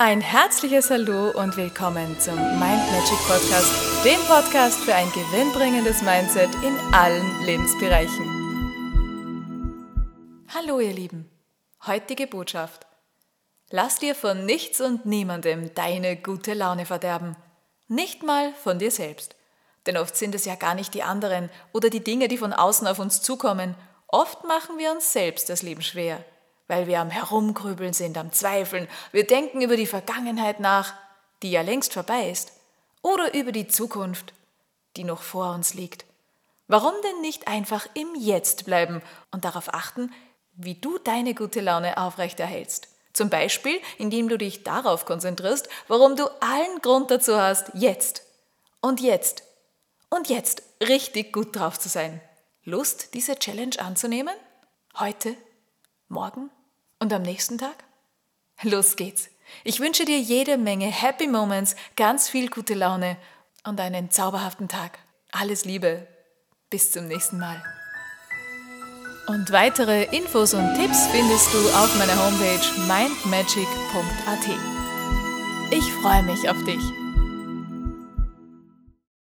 Ein herzliches Hallo und willkommen zum Mind Magic Podcast, dem Podcast für ein gewinnbringendes Mindset in allen Lebensbereichen. Hallo ihr Lieben, heutige Botschaft. Lass dir von nichts und niemandem deine gute Laune verderben, nicht mal von dir selbst. Denn oft sind es ja gar nicht die anderen oder die Dinge, die von außen auf uns zukommen. Oft machen wir uns selbst das Leben schwer weil wir am Herumgrübeln sind, am Zweifeln. Wir denken über die Vergangenheit nach, die ja längst vorbei ist, oder über die Zukunft, die noch vor uns liegt. Warum denn nicht einfach im Jetzt bleiben und darauf achten, wie du deine gute Laune aufrechterhältst? Zum Beispiel, indem du dich darauf konzentrierst, warum du allen Grund dazu hast, jetzt und jetzt und jetzt richtig gut drauf zu sein. Lust, diese Challenge anzunehmen? Heute? Morgen? Und am nächsten Tag? Los geht's. Ich wünsche dir jede Menge Happy Moments, ganz viel gute Laune und einen zauberhaften Tag. Alles Liebe. Bis zum nächsten Mal. Und weitere Infos und Tipps findest du auf meiner Homepage mindmagic.at. Ich freue mich auf dich.